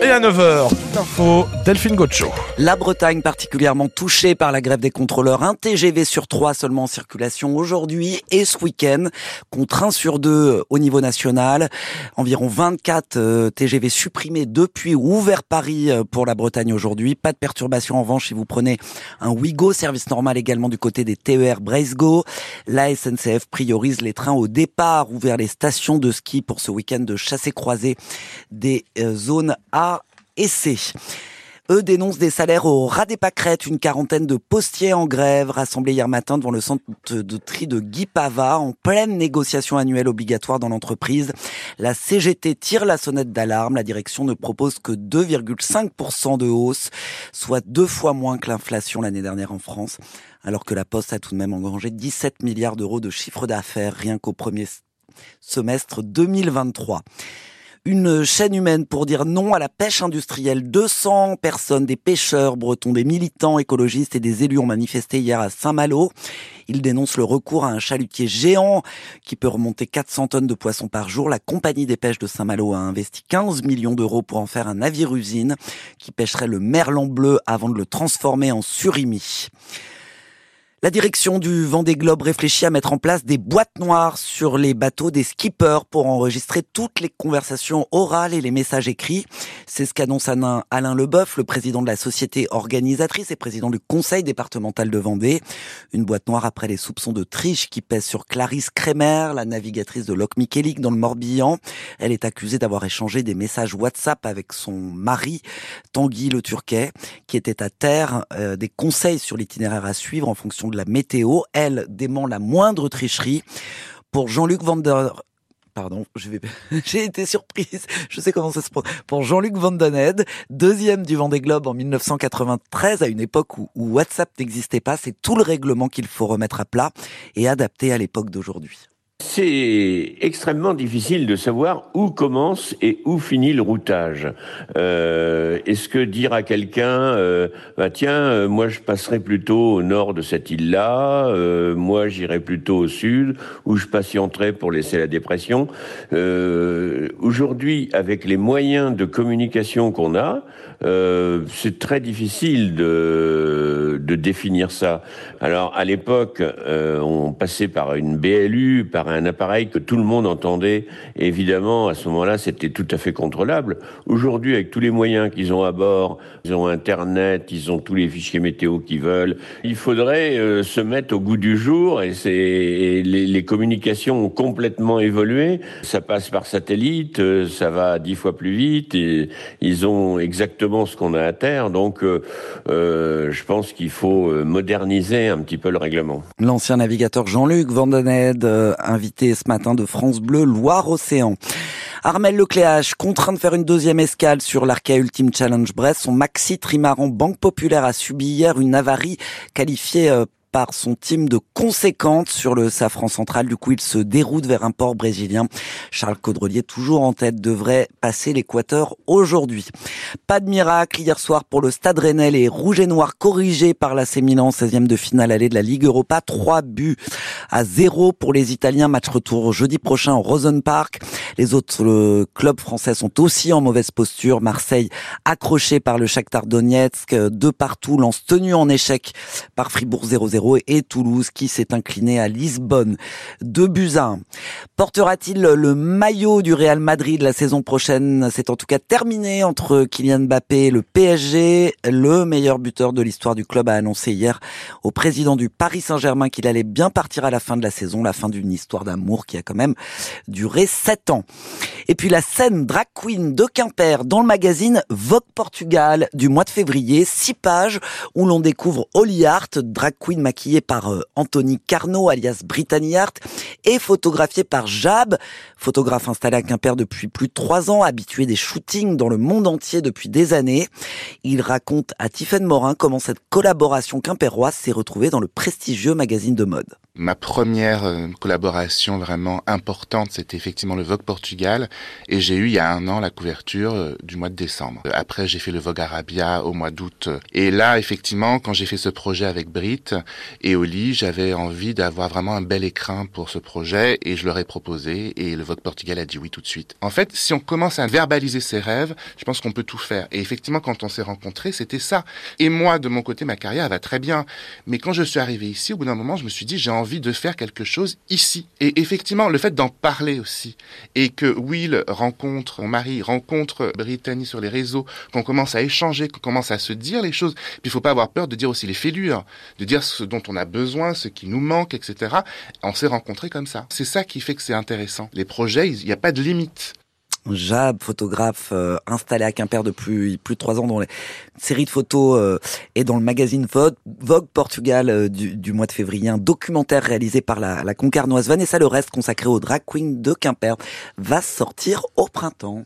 Et à 9h, l'info, Delphine. La Bretagne particulièrement touchée par la grève des contrôleurs. Un TGV sur trois seulement en circulation aujourd'hui et ce week-end, contre un sur deux au niveau national. Environ 24 euh, TGV supprimés depuis ou ouvert Paris euh, pour la Bretagne aujourd'hui. Pas de perturbation en revanche si vous prenez un Ouigo, service normal également du côté des TER Brace-Go. La SNCF priorise les trains au départ ou vers les stations de ski pour ce week-end de chassé-croisé des euh, zones A et Eux dénoncent des salaires au ras des pâquerettes. Une quarantaine de postiers en grève rassemblés hier matin devant le centre de tri de Guy Pava en pleine négociation annuelle obligatoire dans l'entreprise. La CGT tire la sonnette d'alarme. La direction ne propose que 2,5% de hausse, soit deux fois moins que l'inflation l'année dernière en France, alors que la Poste a tout de même engrangé 17 milliards d'euros de chiffre d'affaires rien qu'au premier semestre 2023 une chaîne humaine pour dire non à la pêche industrielle. 200 personnes, des pêcheurs bretons, des militants écologistes et des élus ont manifesté hier à Saint-Malo. Ils dénoncent le recours à un chalutier géant qui peut remonter 400 tonnes de poissons par jour. La compagnie des pêches de Saint-Malo a investi 15 millions d'euros pour en faire un navire-usine qui pêcherait le merlan bleu avant de le transformer en surimi. La direction du Vendée Globe réfléchit à mettre en place des boîtes noires sur les bateaux des skippers pour enregistrer toutes les conversations orales et les messages écrits. C'est ce qu'annonce Alain Leboeuf, le président de la société organisatrice et président du conseil départemental de Vendée. Une boîte noire après les soupçons de triche qui pèsent sur Clarisse Kremer, la navigatrice de Loc Michelic dans le Morbihan. Elle est accusée d'avoir échangé des messages WhatsApp avec son mari, Tanguy le Turquet, qui était à terre, euh, des conseils sur l'itinéraire à suivre en fonction la météo. Elle dément la moindre tricherie. Pour Jean-Luc Vander, pardon, vais, été surprise. Je sais comment ça se passe. Pour Jean-Luc deuxième du Vendée Globe en 1993, à une époque où WhatsApp n'existait pas, c'est tout le règlement qu'il faut remettre à plat et adapter à l'époque d'aujourd'hui. C'est extrêmement difficile de savoir où commence et où finit le routage. Euh, Est-ce que dire à quelqu'un, euh, bah tiens, euh, moi je passerai plutôt au nord de cette île-là, euh, moi j'irai plutôt au sud, où je patienterai pour laisser la dépression. Aujourd'hui, avec les moyens de communication qu'on a, c'est très difficile de, de définir ça. Alors à l'époque, on passait par une BLU, par un appareil que tout le monde entendait. évidemment, à ce moment-là, c'était tout à fait contrôlable. Aujourd'hui, avec tous les moyens qu'ils ont à bord, ils ont Internet, ils ont tous les fichiers météo qu'ils veulent, il faudrait euh, se mettre au goût du jour et, c'est, les, communications ont complètement évolué. Ça passe par satellite, euh, ça va dix fois plus vite ils ont exactement ce qu'on a à terre. Donc, euh, je pense qu'il faut moderniser un petit peu le règlement. L'ancien navigateur Jean-Luc Vandened, invité ce matin de France Bleu Loire-Océan. Armel Lecléache, contraint de faire une deuxième escale sur l'Arca Ultimate Challenge Brest, son maxi trimaran Banque Populaire a subi hier une avarie qualifiée euh, par son team de conséquentes sur le safran central. Du coup, il se déroute vers un port brésilien. Charles Caudrelier, toujours en tête, devrait passer l'équateur aujourd'hui. Pas de miracle hier soir pour le Stade Rennais. Les Rouges et Noirs corrigés par la Milan, 16e de finale allée de la Ligue Europa. 3 buts à 0 pour les Italiens. Match retour jeudi prochain au Rosen Park. Les autres clubs français sont aussi en mauvaise posture. Marseille accroché par le Shakhtar Donetsk. De partout, lance tenu en échec par Fribourg 0-0 et Toulouse qui s'est incliné à Lisbonne. Deux buts. Portera-t-il le maillot du Real Madrid la saison prochaine? C'est en tout cas terminé entre Kylian Mbappé et le PSG. Le meilleur buteur de l'histoire du club a annoncé hier au président du Paris Saint-Germain qu'il allait bien partir à la fin de la saison, la fin d'une histoire d'amour qui a quand même duré sept ans. Et puis la scène drag queen de Quimper dans le magazine Vogue Portugal du mois de février, six pages où l'on découvre Holly Hart, drag queen maquillée par euh, Anthony Carnot alias Brittany et photographiée par Jab, photographe installé à Quimper depuis plus de trois ans, habitué des shootings dans le monde entier depuis des années. Il raconte à Tiffaine Morin comment cette collaboration quimpéroise s'est retrouvée dans le prestigieux magazine de mode. Ma première euh, collaboration vraiment importante, c'était effectivement le Vogue Portugal. Et j'ai eu il y a un an la couverture euh, du mois de décembre. Après, j'ai fait le Vogue Arabia au mois d'août. Et là, effectivement, quand j'ai fait ce projet avec Brit et Oli, j'avais envie d'avoir vraiment un bel écrin pour ce projet et je leur ai proposé et le Vogue Portugal a dit oui tout de suite. En fait, si on commence à verbaliser ses rêves, je pense qu'on peut tout faire. Et effectivement, quand on s'est rencontrés, c'était ça. Et moi, de mon côté, ma carrière va très bien. Mais quand je suis arrivé ici, au bout d'un moment, je me suis dit, j'ai envie envie de faire quelque chose ici. Et effectivement, le fait d'en parler aussi, et que Will rencontre mon mari, rencontre Brittany sur les réseaux, qu'on commence à échanger, qu'on commence à se dire les choses. Puis il faut pas avoir peur de dire aussi les fêlures, de dire ce dont on a besoin, ce qui nous manque, etc. On s'est rencontrés comme ça. C'est ça qui fait que c'est intéressant. Les projets, il n'y a pas de limite. Jab, photographe euh, installé à Quimper depuis plus de trois ans, dont les série de photos euh, est dans le magazine Vogue, Vogue Portugal euh, du, mois de février, un documentaire réalisé par la, la Concarnoise Vanessa Le Reste consacré aux drag queens de Quimper va sortir au printemps.